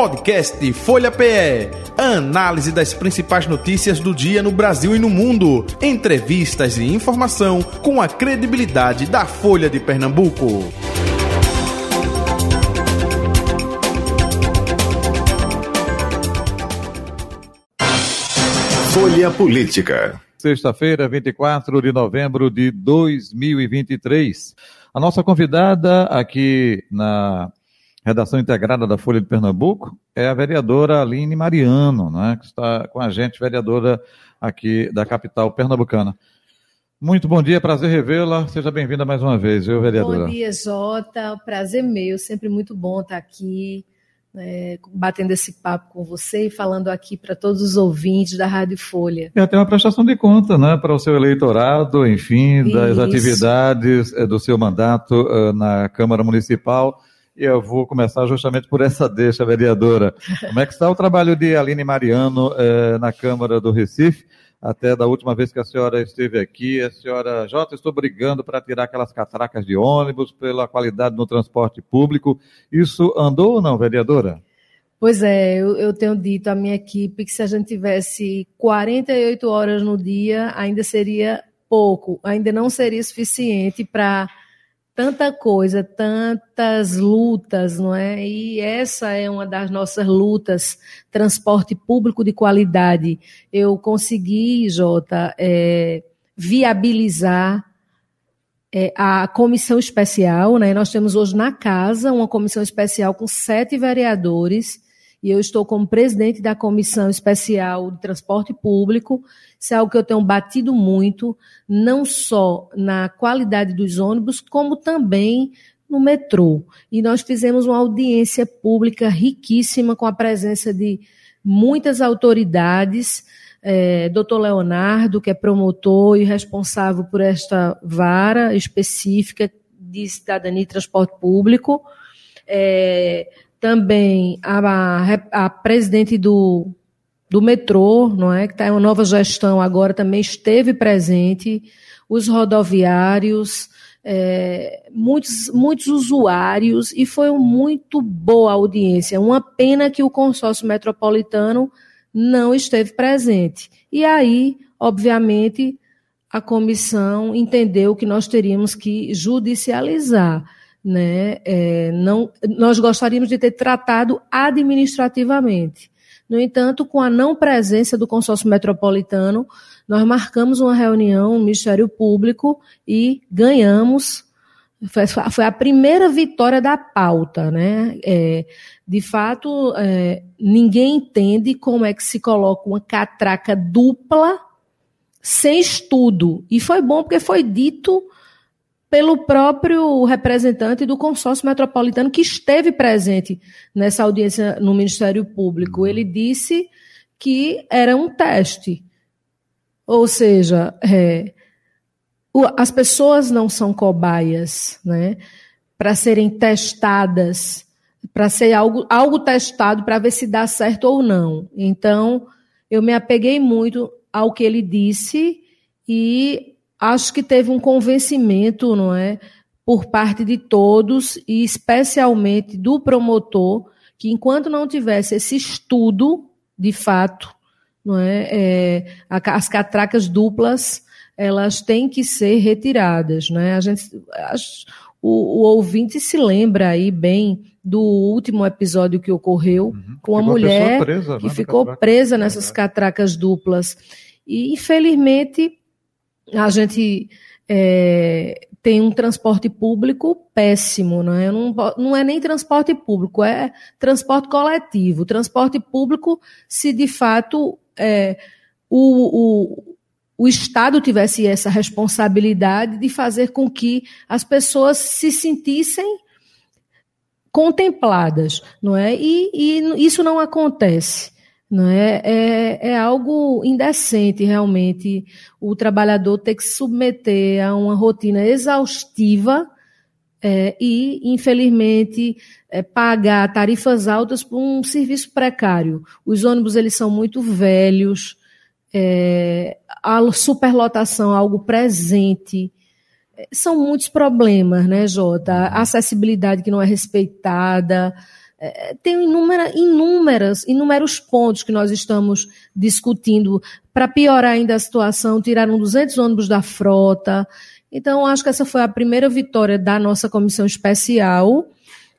Podcast Folha PE. Análise das principais notícias do dia no Brasil e no mundo. Entrevistas e informação com a credibilidade da Folha de Pernambuco. Folha Política. Sexta-feira, 24 de novembro de 2023. A nossa convidada aqui na redação integrada da Folha de Pernambuco é a vereadora Aline Mariano, né, que está com a gente, vereadora aqui da capital pernambucana. Muito bom dia, prazer revê-la. Seja bem-vinda mais uma vez, viu, vereadora? Bom dia, Jota. O prazer é meu, sempre muito bom estar aqui é, batendo esse papo com você e falando aqui para todos os ouvintes da Rádio Folha. É até uma prestação de conta, né, para o seu eleitorado, enfim, Isso. das atividades é, do seu mandato uh, na Câmara Municipal. Eu vou começar justamente por essa deixa, vereadora. Como é que está o trabalho de Aline Mariano uh, na Câmara do Recife? até da última vez que a senhora esteve aqui, a senhora, Jota, estou brigando para tirar aquelas catracas de ônibus, pela qualidade no transporte público. Isso andou ou não, vereadora? Pois é, eu, eu, tenho dito à minha equipe que se a gente tivesse 48 horas no dia, ainda seria pouco, ainda não seria suficiente para tanta coisa, tantas lutas, não é? E essa é uma das nossas lutas, transporte público de qualidade. Eu consegui, Jota, é, viabilizar é, a comissão especial, né? Nós temos hoje na casa uma comissão especial com sete vereadores e eu estou como presidente da Comissão Especial de Transporte Público. Isso é algo que eu tenho batido muito, não só na qualidade dos ônibus, como também no metrô. E nós fizemos uma audiência pública riquíssima com a presença de muitas autoridades. É, doutor Leonardo, que é promotor e responsável por esta vara específica de cidadania e transporte público. É, também a, a presidente do, do metrô, não é? Que está em uma nova gestão agora, também esteve presente, os rodoviários, é, muitos, muitos usuários, e foi uma muito boa audiência. Uma pena que o consórcio metropolitano não esteve presente. E aí, obviamente, a comissão entendeu que nós teríamos que judicializar né? É, não, nós gostaríamos de ter tratado administrativamente. No entanto, com a não presença do consórcio metropolitano, nós marcamos uma reunião no Ministério Público e ganhamos. Foi, a primeira vitória da pauta, né? É, de fato, é, ninguém entende como é que se coloca uma catraca dupla sem estudo. E foi bom porque foi dito pelo próprio representante do consórcio metropolitano que esteve presente nessa audiência no Ministério Público. Ele disse que era um teste. Ou seja, é, as pessoas não são cobaias né, para serem testadas, para ser algo, algo testado para ver se dá certo ou não. Então, eu me apeguei muito ao que ele disse e acho que teve um convencimento, não é, por parte de todos e especialmente do promotor, que enquanto não tivesse esse estudo, de fato, não é, é as catracas duplas elas têm que ser retiradas, né? A gente, o, o, ouvinte se lembra aí bem do último episódio que ocorreu uhum. com a mulher presa, que né, ficou presa nessas é. catracas duplas e infelizmente a gente é, tem um transporte público péssimo, né? não, não é nem transporte público, é transporte coletivo. Transporte público, se de fato é, o, o, o Estado tivesse essa responsabilidade de fazer com que as pessoas se sentissem contempladas, não é? E, e isso não acontece. Não é? é? É algo indecente, realmente, o trabalhador ter que se submeter a uma rotina exaustiva é, e, infelizmente, é, pagar tarifas altas por um serviço precário. Os ônibus eles são muito velhos, é, a superlotação é algo presente. É, são muitos problemas, né, Jota? A acessibilidade que não é respeitada, tem inúmera, inúmeras, inúmeros pontos que nós estamos discutindo para piorar ainda a situação. Tiraram 200 ônibus da frota. Então, acho que essa foi a primeira vitória da nossa comissão especial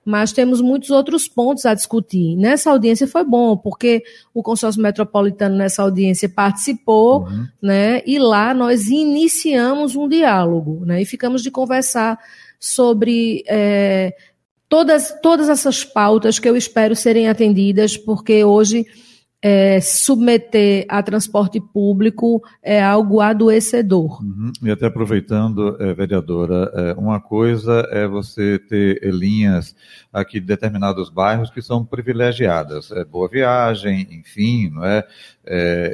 mas temos muitos outros pontos a discutir. Nessa audiência foi bom, porque o consórcio metropolitano nessa audiência participou, uhum. né? E lá nós iniciamos um diálogo, né? E ficamos de conversar sobre é, todas, todas essas pautas que eu espero serem atendidas, porque hoje é, submeter a transporte público é algo adoecedor. Uhum. E até aproveitando, é, vereadora, é, uma coisa é você ter linhas aqui de determinados bairros que são privilegiadas, é, Boa Viagem, enfim, não é,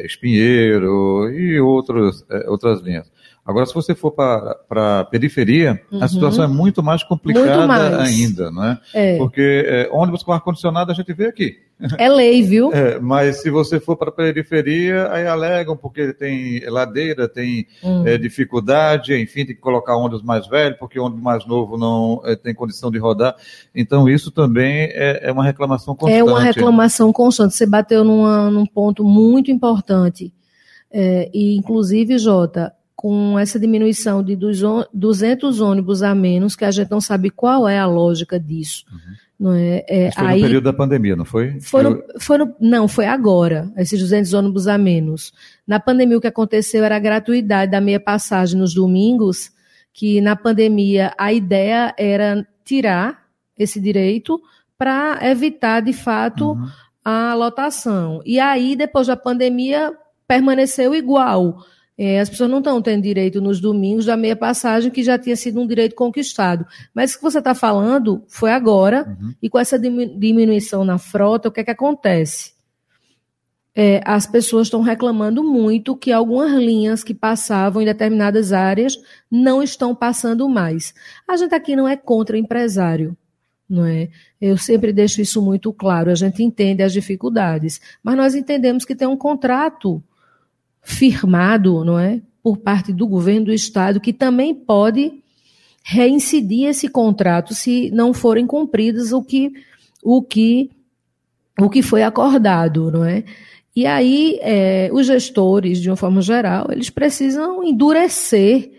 Espinheiro e outros, outras linhas. Agora, se você for para a periferia, uhum. a situação é muito mais complicada muito mais. ainda, não é? Porque é, ônibus com ar-condicionado a gente vê aqui. É lei, viu? É, mas se você for para a periferia, aí alegam porque tem ladeira, tem hum. é, dificuldade, enfim, tem que colocar ônibus mais velho, porque ônibus mais novo não é, tem condição de rodar. Então, isso também é, é uma reclamação constante. É uma reclamação constante. Você bateu numa, num ponto muito importante. É, e, inclusive, Jota, com essa diminuição de 200 ônibus a menos, que a gente não sabe qual é a lógica disso. Uhum. Não é? é foi aí, no período da pandemia, não foi? Foi no, foi no, não, foi agora, esses 200 ônibus a menos. Na pandemia, o que aconteceu era a gratuidade da meia passagem nos domingos, que na pandemia a ideia era tirar esse direito para evitar, de fato, uhum. a lotação. E aí, depois da pandemia, permaneceu igual. É, as pessoas não estão tendo direito nos domingos da meia passagem, que já tinha sido um direito conquistado. Mas o que você está falando foi agora, uhum. e com essa diminuição na frota, o que é que acontece? É, as pessoas estão reclamando muito que algumas linhas que passavam em determinadas áreas não estão passando mais. A gente aqui não é contra empresário, não é? Eu sempre deixo isso muito claro. A gente entende as dificuldades, mas nós entendemos que tem um contrato firmado, não é, por parte do governo do estado, que também pode reincidir esse contrato se não forem cumpridas o que o que o que foi acordado, não é? E aí é, os gestores, de uma forma geral, eles precisam endurecer,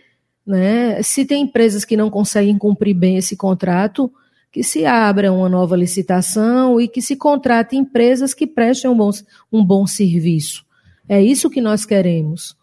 né? Se tem empresas que não conseguem cumprir bem esse contrato, que se abra uma nova licitação e que se contrate empresas que prestem um bom, um bom serviço. É isso que nós queremos.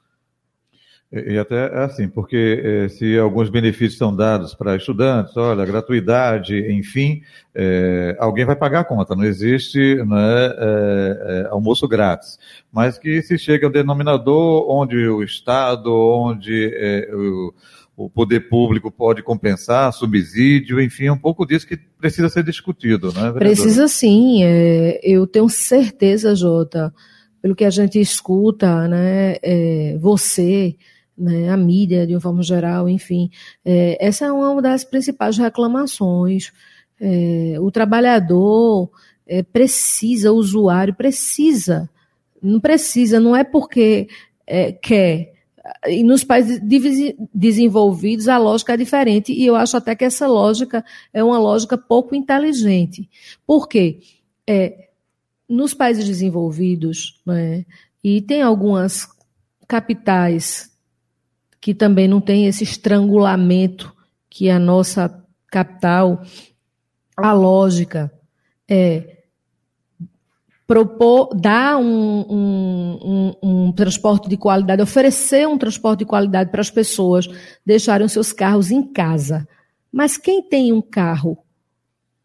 E até é assim, porque eh, se alguns benefícios são dados para estudantes, olha, gratuidade, enfim, eh, alguém vai pagar a conta, não existe né, eh, almoço grátis. Mas que se chega ao denominador onde o Estado, onde o, o poder público pode compensar, subsídio, enfim, é um pouco disso que precisa ser discutido, né? Vereadora? Precisa sim, é, eu tenho certeza, Jota pelo que a gente escuta, né, é, você, né, a mídia de uma forma geral, enfim, é, essa é uma das principais reclamações. É, o trabalhador é, precisa, o usuário precisa, não precisa, não é porque é, quer. E nos países desenvolvidos a lógica é diferente, e eu acho até que essa lógica é uma lógica pouco inteligente. Por quê? É, nos países desenvolvidos, né, e tem algumas capitais que também não tem esse estrangulamento que a nossa capital, a lógica é propor, dar um, um, um, um, transporte de qualidade, oferecer um transporte de qualidade para as pessoas deixarem os seus carros em casa. Mas quem tem um carro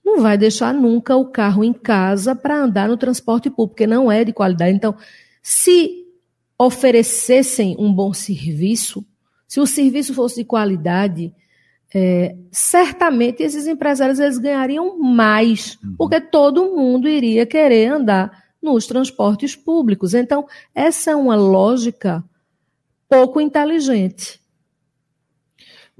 não vai deixar nunca o carro em casa para andar no transporte público, porque não é de qualidade. Então, se oferecessem um bom serviço, se o serviço fosse de qualidade, é, certamente esses empresários eles ganhariam mais, uhum. porque todo mundo iria querer andar nos transportes públicos. Então, essa é uma lógica pouco inteligente.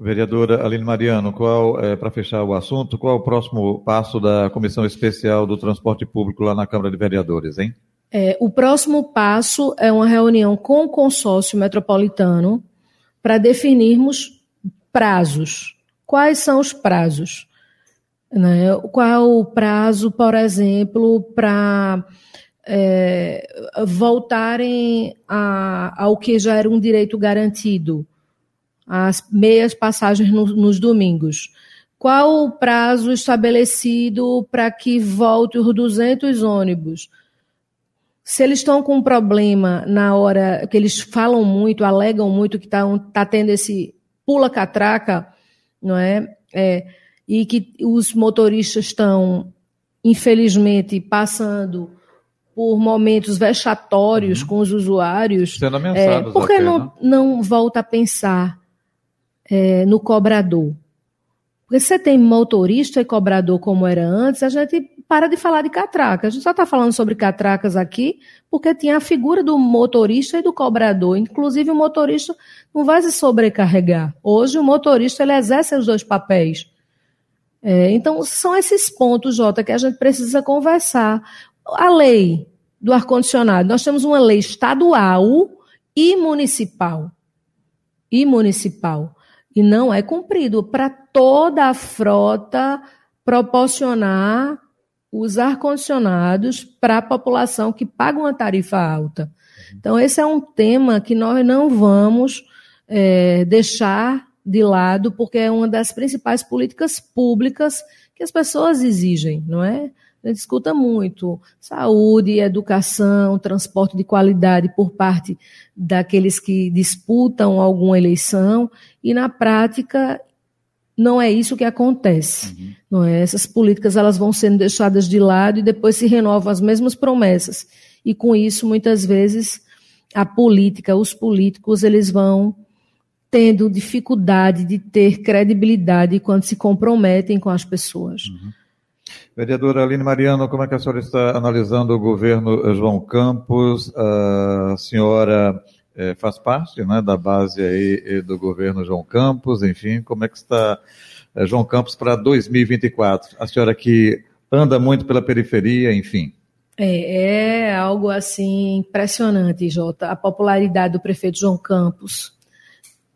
Vereadora Aline Mariano, qual, é, para fechar o assunto, qual é o próximo passo da Comissão Especial do Transporte Público lá na Câmara de Vereadores, hein? É, o próximo passo é uma reunião com o consórcio metropolitano para definirmos prazos. Quais são os prazos? Né? Qual o prazo, por exemplo, para é, voltarem a, ao que já era um direito garantido, as meias passagens no, nos domingos? Qual o prazo estabelecido para que volte os 200 ônibus? Se eles estão com um problema na hora que eles falam muito, alegam muito que está tá tendo esse pula-catraca, não é? é? E que os motoristas estão, infelizmente, passando por momentos vexatórios uhum. com os usuários. Sendo ameaçados é, por que não, né? não volta a pensar é, no cobrador? Porque se você tem motorista e cobrador como era antes, a gente para de falar de catraca. A gente só está falando sobre catracas aqui porque tinha a figura do motorista e do cobrador. Inclusive, o motorista não vai se sobrecarregar. Hoje, o motorista ele exerce os dois papéis. É, então, são esses pontos, Jota, que a gente precisa conversar. A lei do ar-condicionado, nós temos uma lei estadual e municipal. E municipal e não é cumprido para toda a frota proporcionar os ar-condicionados para a população que paga uma tarifa alta. Então, esse é um tema que nós não vamos é, deixar de lado, porque é uma das principais políticas públicas que as pessoas exigem, não é? A gente escuta muito saúde, educação, transporte de qualidade por parte daqueles que disputam alguma eleição, e na prática não é isso que acontece. Uhum. Não é? Essas políticas elas vão sendo deixadas de lado e depois se renovam as mesmas promessas. E com isso, muitas vezes, a política, os políticos, eles vão tendo dificuldade de ter credibilidade quando se comprometem com as pessoas. Uhum. Vereadora Aline Mariano, como é que a senhora está analisando o governo João Campos? A senhora é, faz parte né, da base aí do governo João Campos, enfim, como é que está João Campos para 2024? A senhora que anda muito pela periferia, enfim. É, é algo assim impressionante, Jota. A popularidade do prefeito João Campos,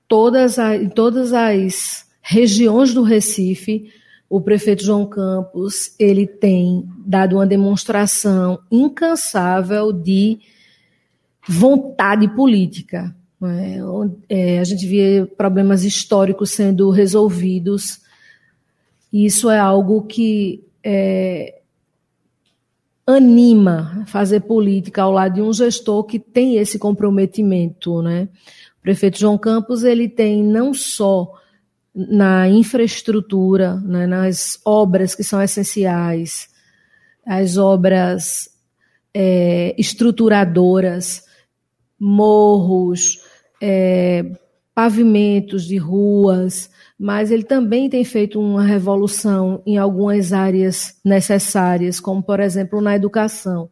todas todas as regiões do Recife, o prefeito João Campos ele tem dado uma demonstração incansável de vontade política. É? É, a gente vê problemas históricos sendo resolvidos. E isso é algo que é, anima fazer política ao lado de um gestor que tem esse comprometimento. Né? O prefeito João Campos ele tem não só na infraestrutura, né, nas obras que são essenciais, as obras é, estruturadoras, morros, é, pavimentos de ruas, mas ele também tem feito uma revolução em algumas áreas necessárias, como, por exemplo, na educação.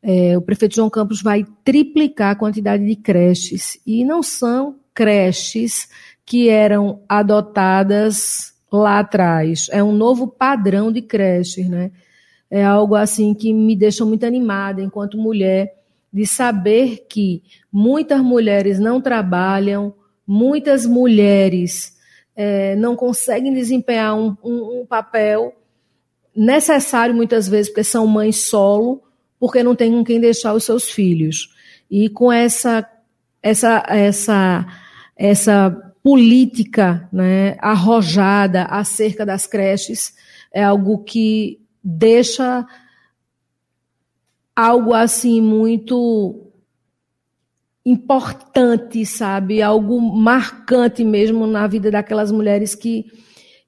É, o prefeito João Campos vai triplicar a quantidade de creches, e não são creches que eram adotadas lá atrás. É um novo padrão de creches, né? É algo assim que me deixa muito animada enquanto mulher de saber que muitas mulheres não trabalham, muitas mulheres é, não conseguem desempenhar um, um, um papel necessário muitas vezes porque são mães solo, porque não tem com quem deixar os seus filhos. E com essa essa essa essa política né, arrojada acerca das creches é algo que deixa algo assim muito importante, sabe? Algo marcante mesmo na vida daquelas mulheres que,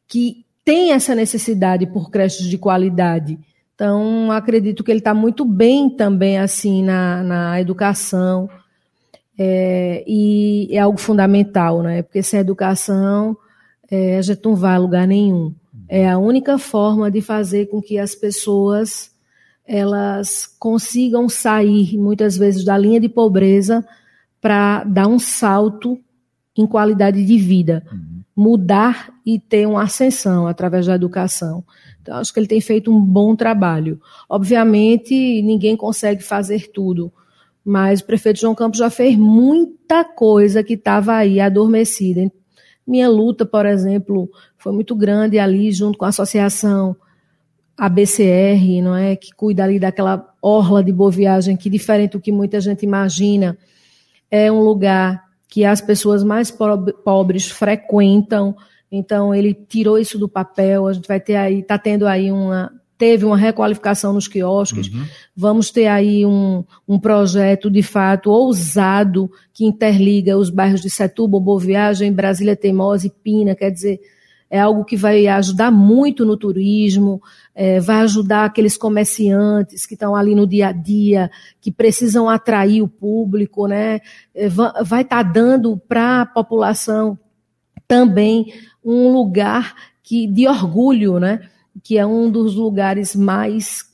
que têm essa necessidade por creches de qualidade. Então, acredito que ele está muito bem também assim na, na educação, é, e é algo fundamental, né? Porque sem educação é, a gente não vai a lugar nenhum. É a única forma de fazer com que as pessoas elas consigam sair muitas vezes da linha de pobreza para dar um salto em qualidade de vida, uhum. mudar e ter uma ascensão através da educação. Então, acho que ele tem feito um bom trabalho. Obviamente, ninguém consegue fazer tudo, mas o prefeito João Campos já fez muita coisa que estava aí adormecida. Minha luta, por exemplo, foi muito grande ali, junto com a associação ABCR, não é, que cuida ali daquela orla de boa viagem, que diferente do que muita gente imagina, é um lugar que as pessoas mais pobres frequentam. Então ele tirou isso do papel. A gente vai ter aí, está tendo aí uma teve uma requalificação nos quiosques. Uhum. Vamos ter aí um, um projeto de fato ousado que interliga os bairros de Setúbal, Boa Viagem, Brasília Teimosa e Pina. Quer dizer, é algo que vai ajudar muito no turismo, é, vai ajudar aqueles comerciantes que estão ali no dia a dia, que precisam atrair o público, né? É, vai estar tá dando para a população também um lugar que, de orgulho, né? Que é um dos lugares mais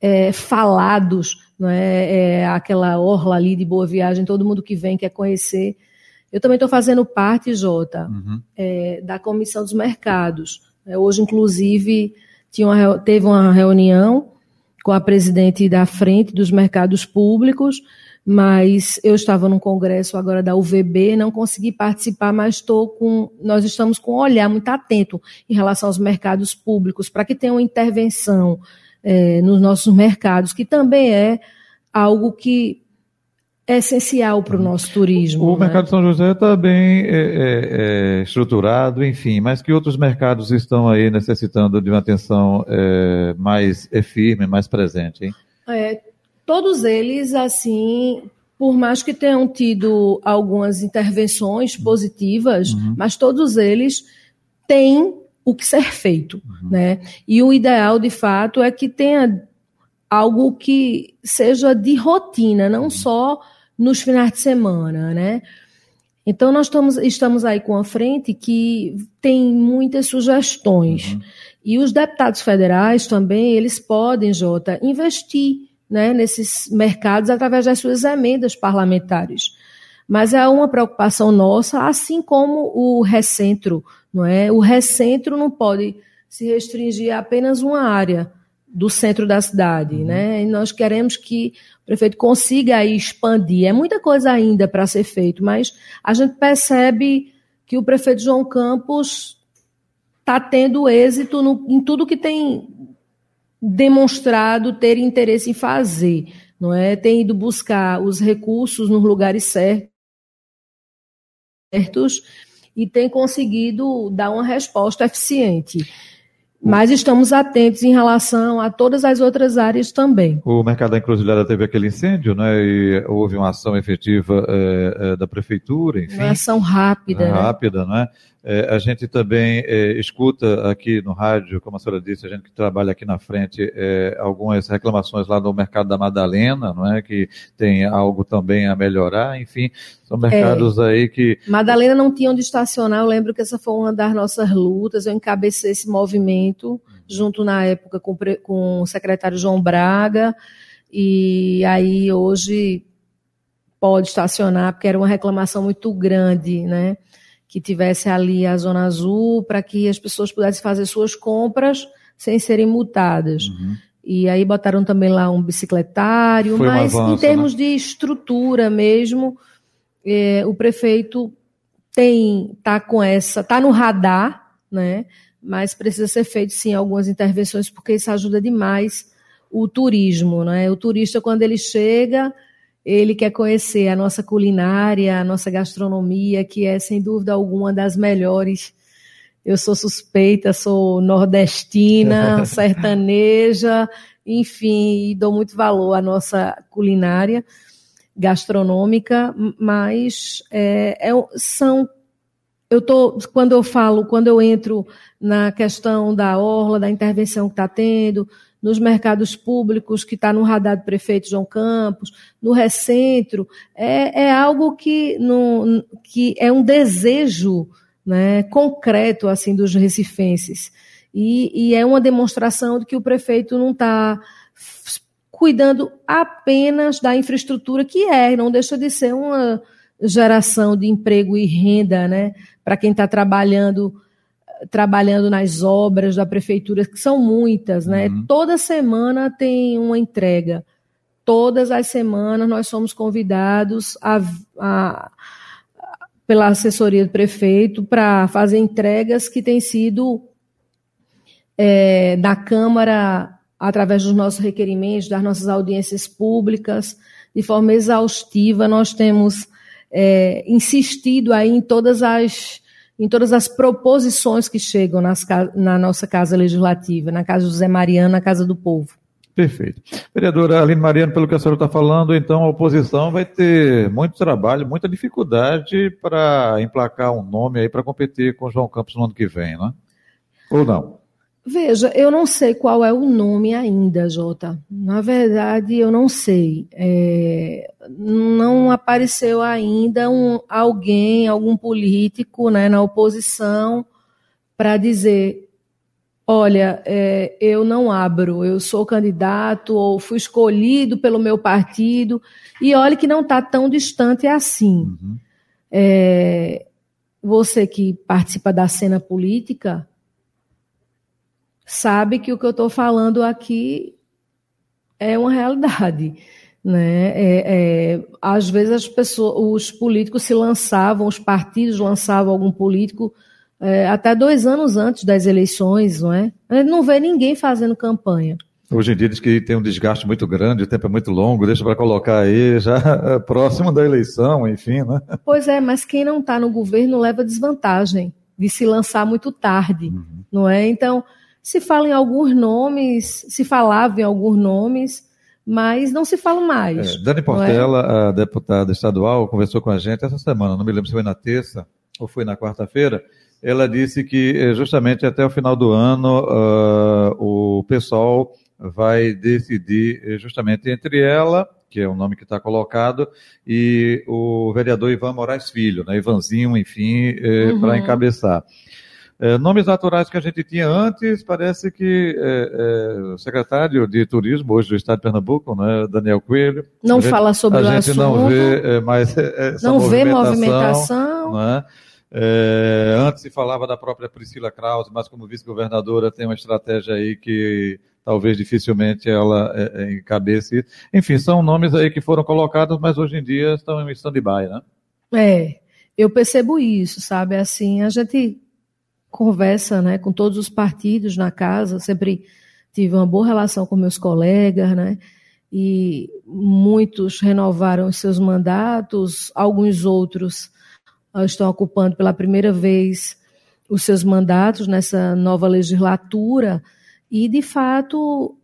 é, falados, né? É aquela orla ali de Boa Viagem, todo mundo que vem quer conhecer. Eu também estou fazendo parte, Jota, uhum. é, da Comissão dos Mercados. É, hoje, inclusive, uma, teve uma reunião com a presidente da Frente dos Mercados Públicos, mas eu estava num congresso agora da UVB, não consegui participar, mas estou com, nós estamos com um olhar muito atento em relação aos mercados públicos, para que tenha uma intervenção é, nos nossos mercados, que também é algo que é essencial para o nosso turismo. O né? mercado de São José está bem é, é, é, estruturado, enfim, mas que outros mercados estão aí necessitando de uma atenção é, mais é firme, mais presente, hein? É, todos eles, assim, por mais que tenham tido algumas intervenções positivas, uhum. mas todos eles têm o que ser feito, uhum. né? E o ideal, de fato, é que tenha algo que seja de rotina, não uhum. só nos finais de semana, né? Então, nós estamos, estamos aí com a frente que tem muitas sugestões. Uhum. E os deputados federais também, eles podem, Jota, investir né, nesses mercados através das suas emendas parlamentares. Mas é uma preocupação nossa, assim como o recentro, não é? O recentro não pode se restringir a apenas uma área do centro da cidade, uhum. né? E nós queremos que o prefeito consiga aí expandir. É muita coisa ainda para ser feito, mas a gente percebe que o prefeito João Campos está tendo êxito no, em tudo que tem demonstrado ter interesse em fazer, não é? Tem ido buscar os recursos nos lugares certos e tem conseguido dar uma resposta eficiente. Mas estamos atentos em relação a todas as outras áreas também. O mercado da encruzilhada teve aquele incêndio, né? E houve uma ação efetiva é, é, da prefeitura, enfim. Uma ação rápida. É, rápida, né? É, a gente também é, escuta aqui no rádio, como a senhora disse, a gente que trabalha aqui na frente, é, algumas reclamações lá no mercado da Madalena, não é? Que tem algo também a melhorar, enfim, são mercados é. aí que. Madalena não tinha onde estacionar, eu lembro que essa foi uma das nossas lutas, eu encabecei esse movimento, junto na época com, com o secretário João Braga, e aí hoje pode estacionar, porque era uma reclamação muito grande, né? Que tivesse ali a zona azul para que as pessoas pudessem fazer suas compras sem serem multadas. Uhum. E aí botaram também lá um bicicletário, Foi mas um avanço, em termos né? de estrutura mesmo, é, o prefeito tem tá com essa, tá no radar, né? Mas precisa ser feito sim algumas intervenções porque isso ajuda demais o turismo, né? O turista quando ele chega, ele quer conhecer a nossa culinária, a nossa gastronomia, que é sem dúvida alguma das melhores. Eu sou suspeita, sou nordestina, sertaneja, enfim, dou muito valor à nossa culinária gastronômica, mas é, é, são eu tô quando eu falo, quando eu entro na questão da orla, da intervenção que está tendo, nos mercados públicos, que está no radar do prefeito João Campos, no recentro, é, é algo que, no, que é um desejo né, concreto assim dos recifenses. E, e é uma demonstração de que o prefeito não está cuidando apenas da infraestrutura que é, não deixa de ser uma geração de emprego e renda né, para quem está trabalhando trabalhando nas obras da prefeitura, que são muitas, né? Uhum. Toda semana tem uma entrega. Todas as semanas nós somos convidados a, a pela assessoria do prefeito para fazer entregas que têm sido é, da Câmara, através dos nossos requerimentos, das nossas audiências públicas, de forma exaustiva, nós temos é, insistido aí em todas as em todas as proposições que chegam nas, na nossa Casa Legislativa, na Casa José Mariano, na Casa do Povo. Perfeito. Vereadora Aline Mariano, pelo que a senhora está falando, então a oposição vai ter muito trabalho, muita dificuldade para emplacar um nome aí para competir com João Campos no ano que vem, né? Ou não? Veja, eu não sei qual é o nome ainda, Jota. Na verdade, eu não sei. É, não apareceu ainda um, alguém, algum político né, na oposição para dizer olha, é, eu não abro, eu sou candidato ou fui escolhido pelo meu partido, e olhe que não está tão distante assim. Uhum. É, você que participa da cena política sabe que o que eu estou falando aqui é uma realidade. Né? É, é, às vezes as pessoas, os políticos se lançavam, os partidos lançavam algum político é, até dois anos antes das eleições, não é? A gente não vê ninguém fazendo campanha. Hoje em dia diz que tem um desgaste muito grande, o tempo é muito longo, deixa para colocar aí já é, próximo da eleição, enfim, né? Pois é, mas quem não está no governo leva desvantagem de se lançar muito tarde, uhum. não é? Então, se fala em alguns nomes, se falava em alguns nomes, mas não se fala mais. É, Dani é? Portela, é? a deputada estadual, conversou com a gente essa semana, não me lembro se foi na terça ou foi na quarta-feira, ela disse que eh, justamente até o final do ano uh, o pessoal vai decidir eh, justamente entre ela, que é o nome que está colocado, e o vereador Ivan Moraes Filho, né, Ivanzinho, enfim, eh, uhum. para encabeçar. Nomes naturais que a gente tinha antes, parece que o secretário de Turismo, hoje do Estado de Pernambuco, né, Daniel Coelho. Não gente, fala sobre o assunto. A gente não vê mais essa Não movimentação, vê movimentação. Né? É, antes se falava da própria Priscila Krause, mas como vice-governadora tem uma estratégia aí que talvez dificilmente ela é, é, encabece. Enfim, são nomes aí que foram colocados, mas hoje em dia estão em stand-by, né? É, eu percebo isso, sabe? Assim, a gente conversa né, com todos os partidos na casa, sempre tive uma boa relação com meus colegas, né? E muitos renovaram seus mandatos, alguns outros estão ocupando pela primeira vez os seus mandatos nessa nova legislatura e, de fato,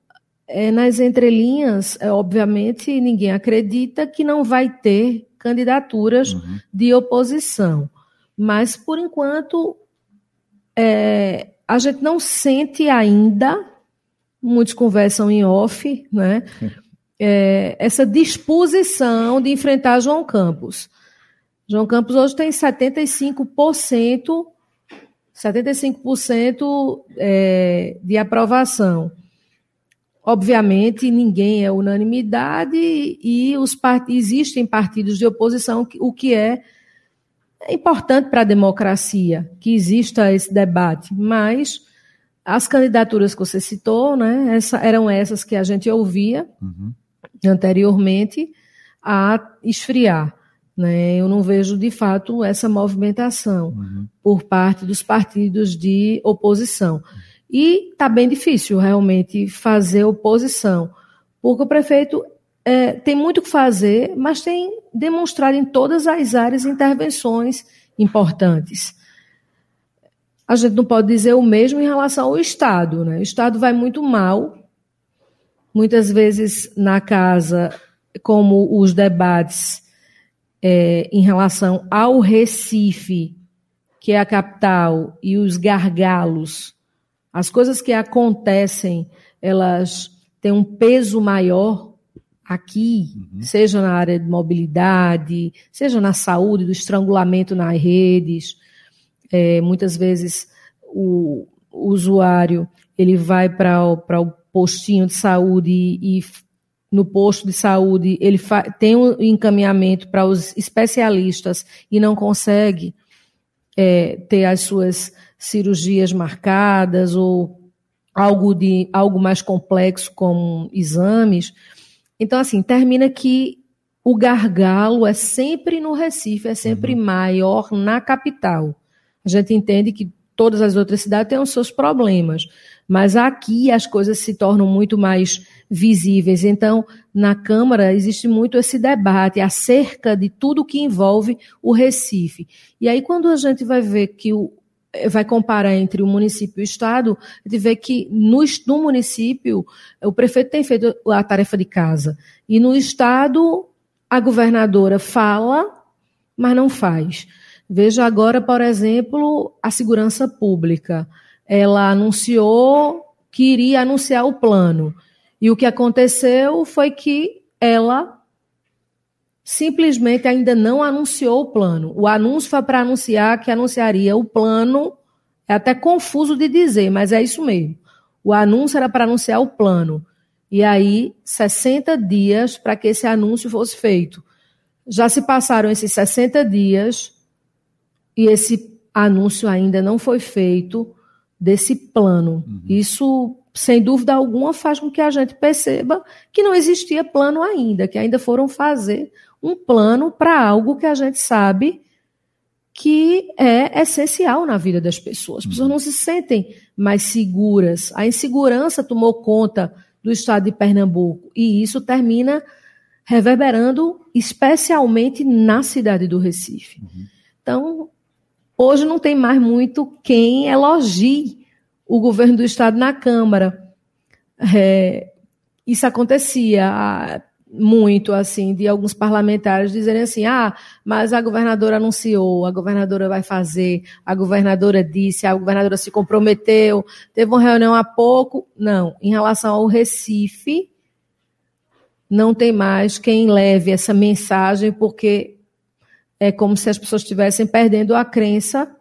é, nas entrelinhas, é, obviamente, ninguém acredita que não vai ter candidaturas uhum. de oposição. Mas, por enquanto, é, a gente não sente ainda, muitos conversam em off, né, é, essa disposição de enfrentar João Campos. João Campos hoje tem 75%, 75% é, de aprovação. Obviamente, ninguém é unanimidade e os part... existem partidos de oposição, o que é importante para a democracia que exista esse debate, mas as candidaturas que você citou, né, essa, eram essas que a gente ouvia uhum. anteriormente a esfriar. Né? Eu não vejo, de fato, essa movimentação uhum. por parte dos partidos de oposição. E está bem difícil, realmente, fazer oposição, porque o prefeito é, tem muito o que fazer, mas tem demonstrado em todas as áreas intervenções importantes. A gente não pode dizer o mesmo em relação ao Estado. Né? O Estado vai muito mal, muitas vezes na casa, como os debates é, em relação ao Recife, que é a capital, e os gargalos, as coisas que acontecem, elas têm um peso maior aqui, uhum. seja na área de mobilidade, seja na saúde, do estrangulamento nas redes. É, muitas vezes o, usuário ele vai para o postinho de saúde e, e no posto de saúde, ele tem um encaminhamento para os especialistas e não consegue é, ter as suas cirurgias marcadas ou algo de algo mais complexo como exames. Então, assim, termina que o gargalo é sempre no Recife, é sempre uhum. maior na capital. A gente entende que todas as outras cidades têm os seus problemas, mas aqui as coisas se tornam muito mais visíveis. Então, na Câmara existe muito esse debate acerca de tudo que envolve o Recife. E aí, quando a gente vai ver que o, vai comparar entre o município e o Estado, a gente vê que no, no município o prefeito tem feito a tarefa de casa. E no Estado, a governadora fala, mas não faz. Veja agora, por exemplo, a segurança pública. Ela anunciou que iria anunciar o plano. E o que aconteceu foi que ela simplesmente ainda não anunciou o plano. O anúncio foi para anunciar que anunciaria o plano. É até confuso de dizer, mas é isso mesmo. O anúncio era para anunciar o plano. E aí, 60 dias para que esse anúncio fosse feito. Já se passaram esses 60 dias e esse anúncio ainda não foi feito desse plano. Uhum. Isso, sem dúvida alguma, faz com que a gente perceba que não existia plano ainda, que ainda foram fazer um plano para algo que a gente sabe que é essencial na vida das pessoas. As pessoas não se sentem mais seguras. A insegurança tomou conta do estado de Pernambuco e isso termina reverberando especialmente na cidade do Recife. Uhum. Então, hoje não tem mais muito quem elogie o governo do estado na Câmara. É, isso acontecia muito, assim, de alguns parlamentares dizerem assim: ah, mas a governadora anunciou, a governadora vai fazer, a governadora disse, a governadora se comprometeu, teve uma reunião há pouco. Não, em relação ao Recife, não tem mais quem leve essa mensagem, porque é como se as pessoas estivessem perdendo a crença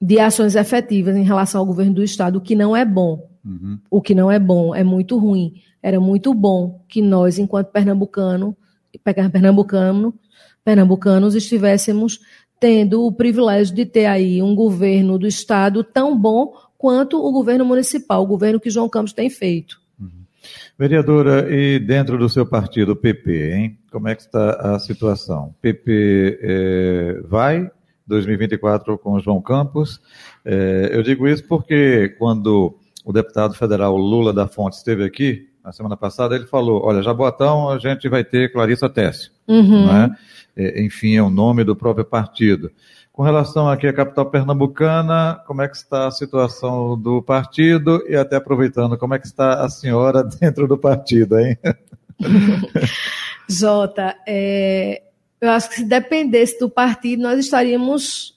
de ações efetivas em relação ao governo do Estado, o que não é bom. Uhum. O que não é bom, é muito ruim. Era muito bom que nós, enquanto pernambucano, pernambucano, pernambucanos, estivéssemos tendo o privilégio de ter aí um governo do Estado tão bom quanto o governo municipal, o governo que João Campos tem feito. Uhum. Vereadora, e dentro do seu partido, PP, hein? Como é que está a situação? PP é, vai 2024 com João Campos. É, eu digo isso porque quando o deputado federal Lula da Fonte esteve aqui, na semana passada, ele falou: olha, Jaboatão a gente vai ter Clarissa Tessio. Uhum. Né? É, enfim, é o nome do próprio partido. Com relação aqui à capital pernambucana, como é que está a situação do partido e até aproveitando, como é que está a senhora dentro do partido, hein? Jota, é, eu acho que se dependesse do partido, nós estaríamos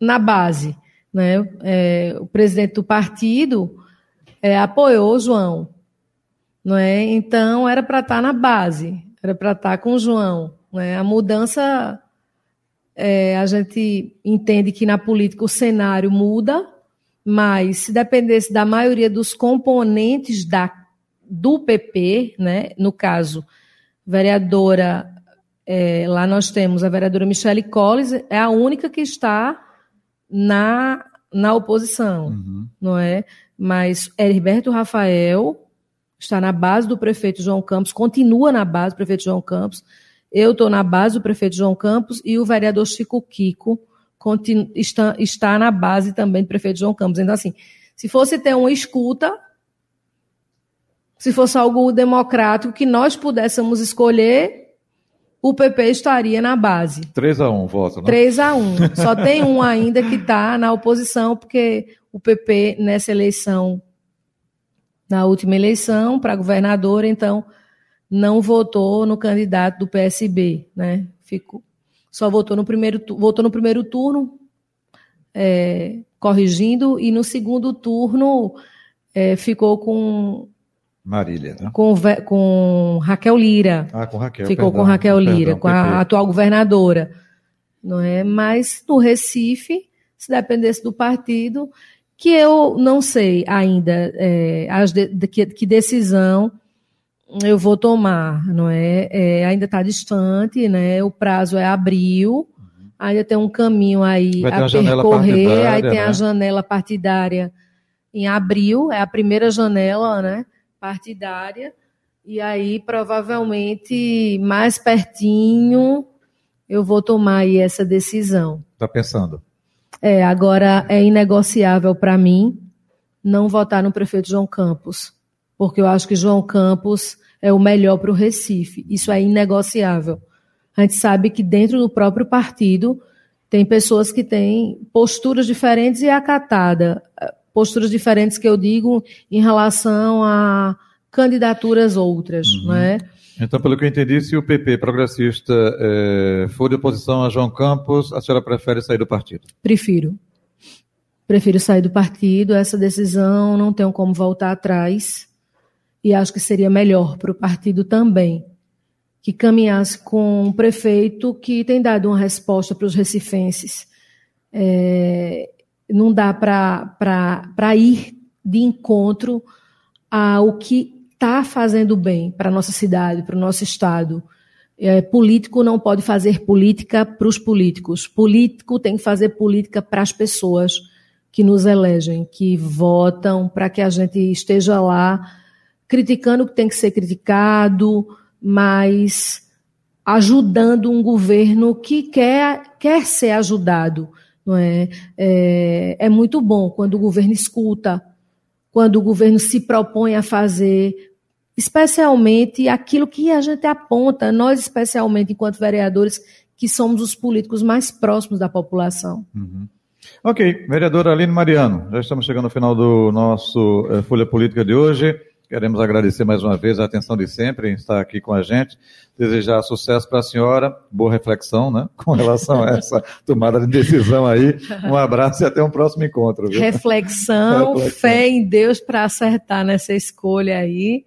na base. Né? É, o presidente do partido é, apoiou o João. Não é? Então, era para estar tá na base, era para estar tá com o João. Né? A mudança, é, a gente entende que na política o cenário muda, mas se dependesse da maioria dos componentes da, do PP, né? no caso, vereadora é, lá nós temos a vereadora Michele Collins, é a única que está na, na oposição, uhum. não é? Mas Heriberto Rafael está na base do prefeito João Campos, continua na base do prefeito João Campos. Eu estou na base do prefeito João Campos e o vereador Chico Kiko continua, está, está na base também do prefeito João Campos. Então, assim, se fosse ter uma escuta, se fosse algo democrático que nós pudéssemos escolher, o PP estaria na base. 3 a 1 voto, né? 3 a 1 Só tem um ainda que está na oposição, porque o PP, nessa eleição, na última eleição, para governador, então, não votou no candidato do PSB, né? Ficou, só votou no primeiro, votou no primeiro turno, é, corrigindo, e no segundo turno é, ficou com Marília, né? Com, com Raquel Lira. Ah, com Raquel. Ficou perdão, com Raquel Lira, perdão, com a atual governadora. Não é? Mas no Recife, se dependesse do partido, que eu não sei ainda é, as de, de, que, que, decisão eu vou tomar, não é? é ainda está distante, né? O prazo é abril, ainda tem um caminho aí a percorrer, aí tem né? a janela partidária em abril, é a primeira janela, né? Partidária, E aí, provavelmente, mais pertinho, eu vou tomar aí essa decisão. Está pensando? É, agora é inegociável para mim não votar no prefeito João Campos, porque eu acho que João Campos é o melhor para o Recife. Isso é inegociável. A gente sabe que dentro do próprio partido tem pessoas que têm posturas diferentes e acatada. Posturas diferentes que eu digo em relação a candidaturas outras, uhum. não é? Então, pelo que eu entendi, se o PP progressista é, for de oposição a João Campos, a senhora prefere sair do partido? Prefiro. Prefiro sair do partido. Essa decisão não tenho como voltar atrás. E acho que seria melhor para o partido também que caminhasse com um prefeito que tem dado uma resposta para os recifenses. É, não dá para ir de encontro ao que está fazendo bem para a nossa cidade, para o nosso Estado. É, político não pode fazer política para os políticos. Político tem que fazer política para as pessoas que nos elegem, que votam para que a gente esteja lá criticando o que tem que ser criticado, mas ajudando um governo que quer, quer ser ajudado. Não é? É, é muito bom quando o governo escuta, quando o governo se propõe a fazer, especialmente aquilo que a gente aponta, nós, especialmente enquanto vereadores, que somos os políticos mais próximos da população. Uhum. Ok, vereadora Aline Mariano, já estamos chegando ao final do nosso eh, Folha Política de hoje. Queremos agradecer mais uma vez a atenção de sempre em estar aqui com a gente. Desejar sucesso para a senhora, boa reflexão, né? Com relação a essa tomada de decisão aí. Um abraço e até um próximo encontro. Viu? Reflexão, reflexão. fé em Deus para acertar nessa escolha aí.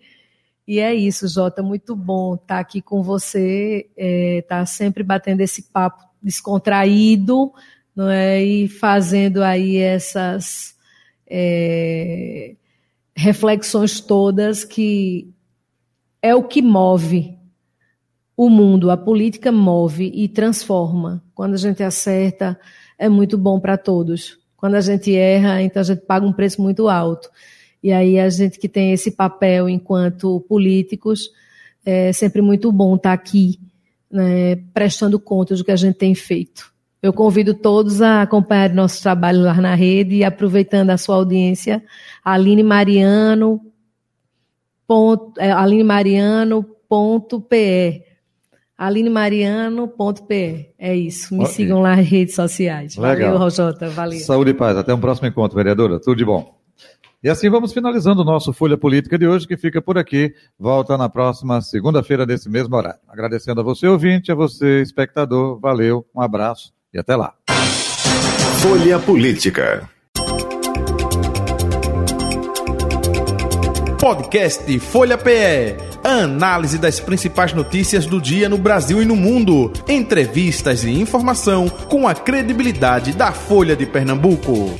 E é isso, Jota, muito bom estar aqui com você, estar é, tá sempre batendo esse papo descontraído, não é? E fazendo aí essas. É, reflexões todas que é o que move o mundo, a política move e transforma. Quando a gente acerta, é muito bom para todos. Quando a gente erra, então a gente paga um preço muito alto. E aí a gente que tem esse papel enquanto políticos, é sempre muito bom estar aqui, né, prestando contas do que a gente tem feito. Eu convido todos a acompanhar nosso trabalho lá na rede e aproveitando a sua audiência, Aline Mariano, ponto, é, Aline Mariano ponto PE. Aline Mariano ponto PE. É isso. Me sigam lá nas redes sociais. Legal. Valeu, Rojota. Valeu. Saúde e paz. Até um próximo encontro, vereadora. Tudo de bom. E assim vamos finalizando o nosso Folha Política de hoje, que fica por aqui. Volta na próxima segunda-feira, desse mesmo horário. Agradecendo a você, ouvinte, a você, espectador. Valeu, um abraço e até lá. Folha Política. Podcast Folha PE. Análise das principais notícias do dia no Brasil e no mundo. Entrevistas e informação com a credibilidade da Folha de Pernambuco.